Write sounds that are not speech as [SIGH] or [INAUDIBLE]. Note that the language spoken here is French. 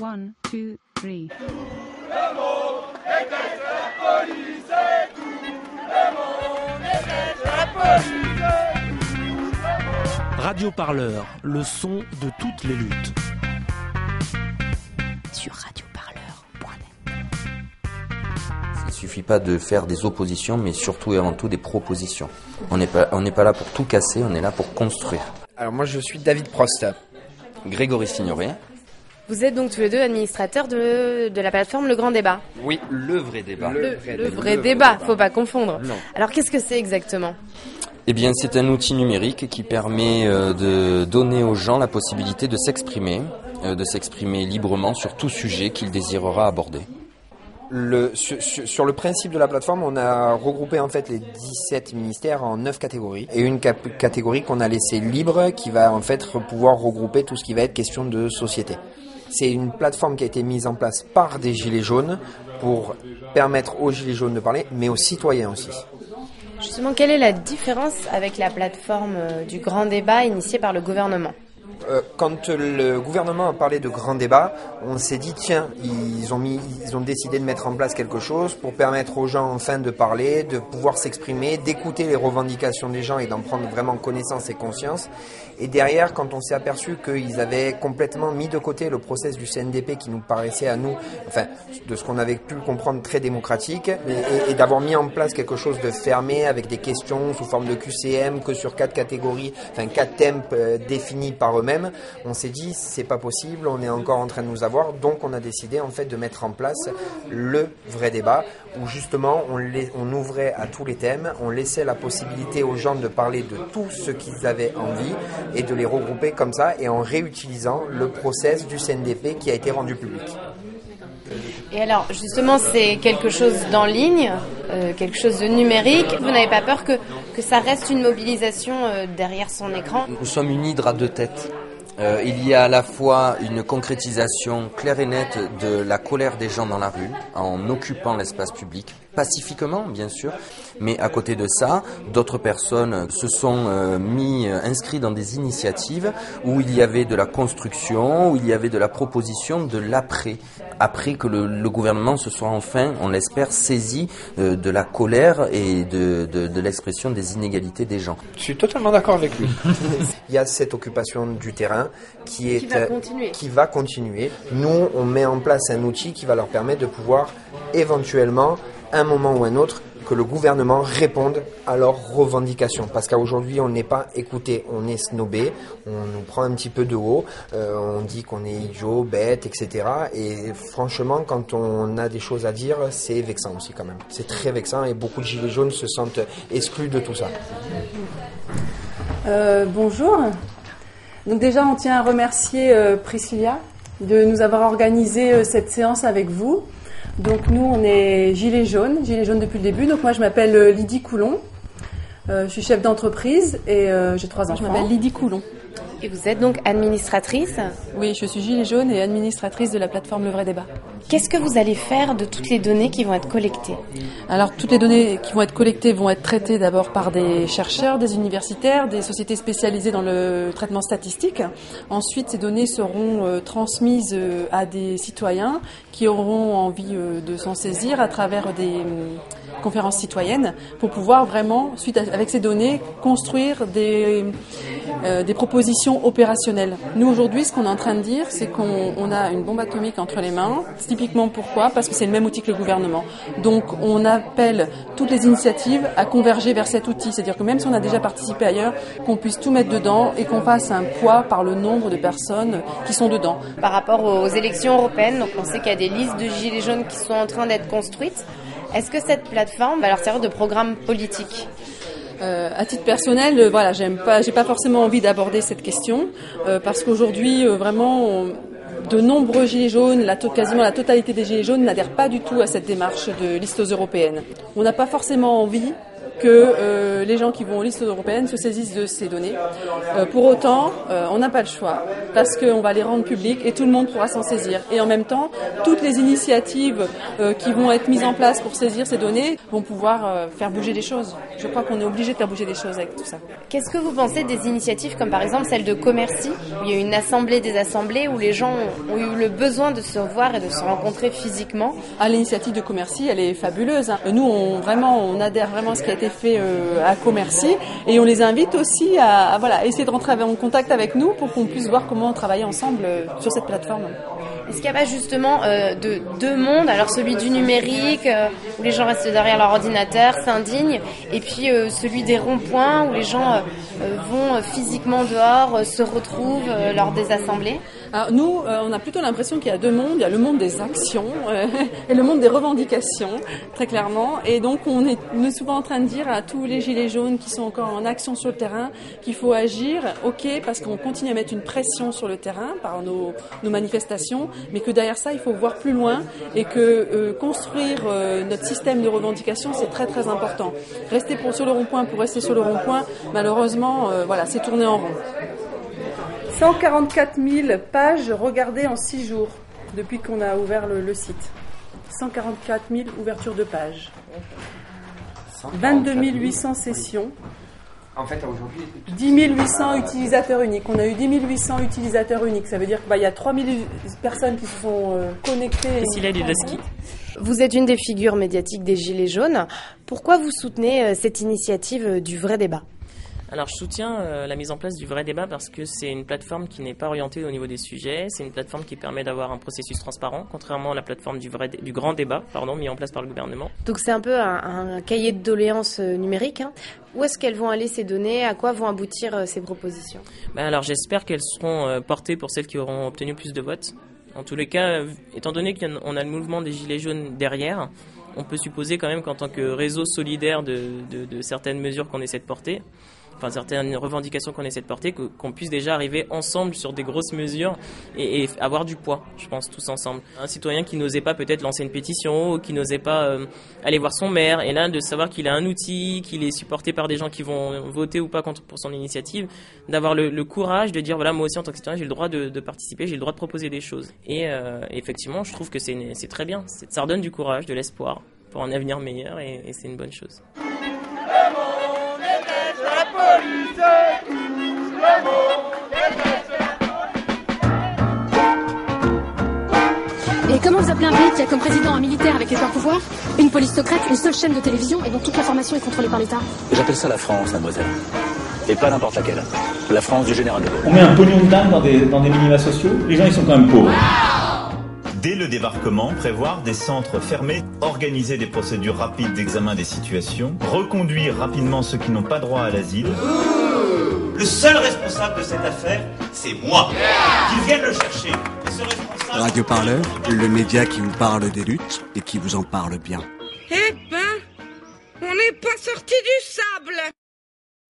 One, two, three. Radio Parleur, le son de toutes les luttes. Sur radioparleur.net. Il ne suffit pas de faire des oppositions, mais surtout et avant tout des propositions. On n'est pas, on n'est pas là pour tout casser, on est là pour construire. Alors moi je suis David Prost. Grégory Signoret. Vous êtes donc tous les deux administrateurs de, de la plateforme Le Grand Débat. Oui, le vrai débat. Le, le vrai débat, faut pas confondre. Non. Alors qu'est-ce que c'est exactement? Eh bien, c'est un outil numérique qui permet euh, de donner aux gens la possibilité de s'exprimer, euh, de s'exprimer librement sur tout sujet qu'il désirera aborder. Le, sur, le principe de la plateforme, on a regroupé en fait les 17 ministères en 9 catégories et une cap- catégorie qu'on a laissée libre qui va en fait pouvoir regrouper tout ce qui va être question de société. C'est une plateforme qui a été mise en place par des gilets jaunes pour permettre aux gilets jaunes de parler, mais aux citoyens aussi. Justement, quelle est la différence avec la plateforme euh, du Grand Débat initiée par le gouvernement? Quand le gouvernement a parlé de grand débat, on s'est dit tiens, ils ont mis, ils ont décidé de mettre en place quelque chose pour permettre aux gens enfin de parler, de pouvoir s'exprimer, d'écouter les revendications des gens et d'en prendre vraiment connaissance et conscience. Et derrière, quand on s'est aperçu qu'ils avaient complètement mis de côté le process du CNDP qui nous paraissait à nous, enfin, de ce qu'on avait pu comprendre très démocratique, et, et- et d'avoir mis en place quelque chose de fermé avec des questions sous forme de QCM que sur quatre catégories, enfin quatre thèmes euh, définis par eux-mêmes, on s'est dit c'est pas possible, on est encore en train de nous avoir, donc on a décidé en fait de mettre en place le vrai débat où justement on, on ouvrait à tous les thèmes, on laissait la possibilité aux gens de parler de tout ce qu'ils avaient envie et de les regrouper comme ça et en réutilisant le process du CNDP qui a été rendu public. Et alors, justement, c'est quelque chose d'en ligne, euh, quelque chose de numérique. Vous n'avez pas peur que, que ça reste une mobilisation euh, derrière son écran? Nous sommes une hydre à deux têtes. Euh, il y a à la fois une concrétisation claire et nette de la colère des gens dans la rue, en occupant l'espace public, pacifiquement bien sûr, mais à côté de ça, d'autres personnes se sont euh, mis, euh, inscrits dans des initiatives où il y avait de la construction, où il y avait de la proposition de l'après, après que le, le gouvernement se soit enfin, on l'espère, saisi euh, de la colère et de, de, de l'expression des inégalités des gens. Je suis totalement d'accord avec lui. [LAUGHS] Il y a cette occupation du terrain qui est Qui va euh, continuer. qui va continuer. Nous, on met en place un outil qui va leur permettre de pouvoir éventuellement, un moment ou un autre, que le gouvernement réponde à leurs revendications. Parce qu'aujourd'hui, on n'est pas écouté, on est snobé, on nous prend un petit peu de haut, euh, on dit qu'on est idiot, bête, etc. Et franchement, quand on a des choses à dire, c'est vexant aussi quand même. C'est très vexant et beaucoup de gilets jaunes se sentent exclus de tout ça. Euh, bonjour. Donc déjà, on tient à remercier euh, Priscilla de nous avoir organisé euh, cette séance avec vous. Donc nous, on est Gilets jaunes, Gilets jaunes depuis le début. Donc moi, je m'appelle euh, Lydie Coulon. Euh, je suis chef d'entreprise et euh, j'ai trois enfants. Je m'appelle Lydie Coulon. Et vous êtes donc administratrice. Oui, je suis gilet jaune et administratrice de la plateforme Le Vrai Débat. Qu'est-ce que vous allez faire de toutes les données qui vont être collectées Alors, toutes les données qui vont être collectées vont être traitées d'abord par des chercheurs, des universitaires, des sociétés spécialisées dans le traitement statistique. Ensuite, ces données seront euh, transmises euh, à des citoyens qui auront envie euh, de s'en saisir à travers des hum, conférences citoyennes pour pouvoir vraiment, suite à, avec ces données, construire des, des propositions opérationnelles. Nous, aujourd'hui, ce qu'on est en train de dire, c'est qu'on on a une bombe atomique entre les mains. Typiquement, pourquoi? Parce que c'est le même outil que le gouvernement. Donc, on appelle toutes les initiatives à converger vers cet outil. C'est-à-dire que même si on a déjà participé ailleurs, qu'on puisse tout mettre dedans et qu'on fasse un poids par le nombre de personnes qui sont dedans. par rapport aux élections européennes Donc on sait qu'il y a des listes de gilets jaunes qui sont en train d'être construites. Est-ce que cette plateforme va leur servir de programme politique? Euh, à titre personnel, euh, voilà, j'aime pas, j'ai pas forcément envie d'aborder cette question euh, parce qu'aujourd'hui, vraiment, de nombreux gilets jaunes, la quasiment la totalité des gilets jaunes n'adhèrent pas du tout à cette démarche de listes européennes. On n'a pas forcément envie que euh, les gens qui vont aux listes européennes se saisissent de ces données. Euh, pour autant, euh, on n'a pas le choix parce qu'on va les rendre publiques et tout le monde pourra s'en saisir. Et en même temps, toutes les initiatives qui vont être mises en place pour saisir ces données vont pouvoir faire bouger les choses. Je crois qu'on est obligé de faire bouger les choses avec tout ça. Qu'est-ce que vous pensez des initiatives comme par exemple celle de Commercy, où il y a une assemblée des assemblées où les gens ont eu le besoin de se revoir et de se rencontrer physiquement? À l'initiative de Commercy, elle est fabuleuse. Hein. Nous, on, vraiment, on adhère vraiment à ce qui a été fait euh, à Commercy et on les invite aussi à, voilà, essayer de rentrer en contact avec nous pour qu'on puisse voir comment travailler ensemble euh, sur cette plateforme. Est-ce qu'il n'y a pas justement euh, de deux mondes Alors celui du numérique, où les gens restent derrière leur ordinateur, s'indignent, et puis celui des ronds-points, où les gens vont physiquement dehors, se retrouvent lors des assemblées? Nous, euh, on a plutôt l'impression qu'il y a deux mondes. Il y a le monde des actions euh, [LAUGHS] et le monde des revendications, très clairement. Et donc on est, souvent en train de dire à tous les gilets jaunes qui sont encore en action sur le terrain qu'il faut agir, ok, parce qu'on continue à mettre une pression sur le terrain par nos, manifestations, mais que derrière ça, il faut voir plus loin et que euh, construire notre système de revendication, c'est très très important. Rester pour, sur le rond-point pour rester sur le rond-point, malheureusement, voilà, c'est tourner en rond. 144 000 pages regardées en 6 jours depuis qu'on a ouvert le, site. 144 000 ouvertures de pages. 22 800 sessions. En fait, aujourd'hui. 10 800 utilisateurs uniques. On a eu 10 800 utilisateurs uniques. Ça veut dire qu'il bah, y a 3 000 personnes qui se sont euh, connectées. Vous êtes une des figures médiatiques des Gilets jaunes. Pourquoi vous soutenez euh, cette initiative euh, du vrai débat? Alors je soutiens euh, la mise en place du vrai débat parce que c'est une plateforme qui n'est pas orientée au niveau des sujets, c'est une plateforme qui permet d'avoir un processus transparent, contrairement à la plateforme du, vrai du grand débat pardon, mis en place par le gouvernement. Donc c'est un peu un, cahier de doléances euh, numérique. Hein. Où est-ce qu'elles vont aller ces données? À quoi vont aboutir euh, ces propositions? Ben Alors j'espère qu'elles seront portées pour celles qui auront obtenu plus de votes. En tous les cas, étant donné qu'on a le mouvement des Gilets jaunes derrière, on peut supposer quand même qu'en tant que réseau solidaire de, de certaines mesures qu'on essaie de porter, enfin certaines revendications qu'on essaie de porter, qu'on puisse déjà arriver ensemble sur des grosses mesures et, avoir du poids, je pense, tous ensemble. Un citoyen qui n'osait pas peut-être lancer une pétition, ou qui n'osait pas euh, aller voir son maire, et là de savoir qu'il a un outil, qu'il est supporté par des gens qui vont voter ou pas contre pour son initiative, d'avoir le, courage de dire voilà moi aussi en tant que citoyen j'ai le droit de, participer, j'ai le droit de proposer des choses. Et euh, effectivement, je trouve que c'est très bien, ça redonne du courage, de l'espoir pour un avenir meilleur, et c'est une bonne chose. Vous appelez un pays qui a comme président un militaire avec les pleins pouvoirs, une police secrète, une seule chaîne de télévision et dont toute l'information est contrôlée par l'État J'appelle ça la France, mademoiselle. Et pas n'importe laquelle. La France du général de Gaulle. On met un pognon de dingue dans des, dans des minima sociaux, les gens ils sont quand même pauvres. Dès le débarquement, prévoir des centres fermés, organiser des procédures rapides d'examen des situations, reconduire rapidement ceux qui n'ont pas droit à l'asile. Le seul responsable de cette affaire, c'est moi. Qu'ils viennent le chercher. Radio Parleur, le média qui vous parle des luttes et qui vous en parle bien. Eh ben, on n'est pas sorti du sable